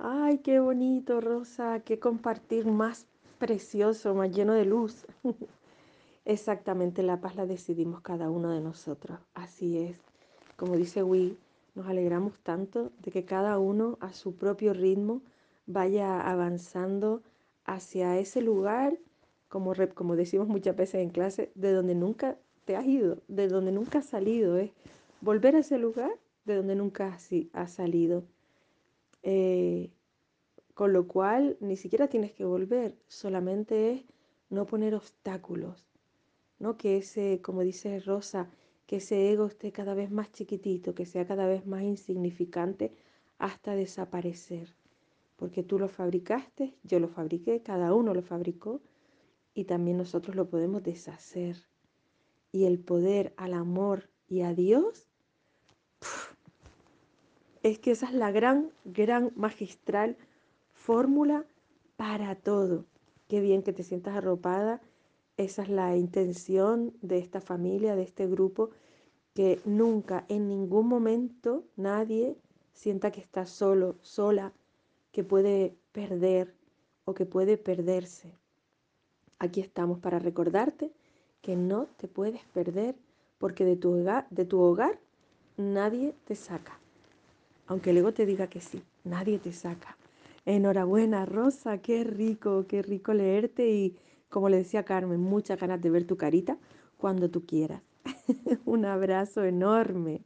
Ay, qué bonito, Rosa, qué compartir más precioso, más lleno de luz. Exactamente, la paz la decidimos cada uno de nosotros. Así es. Como dice Will, nos alegramos tanto de que cada uno a su propio ritmo vaya avanzando hacia ese lugar, como, como decimos muchas veces en clase, de donde nunca te has ido, de donde nunca has salido. Es volver a ese lugar de donde nunca has, salido. Eh, con lo cual, ni siquiera tienes que volver, solamente es no poner obstáculos, ¿no? Que ese, como dice Rosa, que ese ego esté cada vez más chiquitito, que sea cada vez más insignificante hasta desaparecer. Porque tú lo fabricaste, yo lo fabriqué, cada uno lo fabricó y también nosotros lo podemos deshacer. Y el poder al amor y a Dios, es que esa es la gran, gran magistral fórmula para todo. Qué bien que te sientas arropada. Esa es la intención de esta familia, de este grupo, que nunca, en ningún momento, nadie sienta que está solo, sola, que puede perder o que puede perderse. Aquí estamos para recordarte que no te puedes perder porque de tu hogar, de tu hogar nadie te saca. Aunque el ego te diga que sí, nadie te saca. Enhorabuena, Rosa, qué rico, qué rico leerte y, como le decía Carmen, muchas ganas de ver tu carita cuando tú quieras. Un abrazo enorme.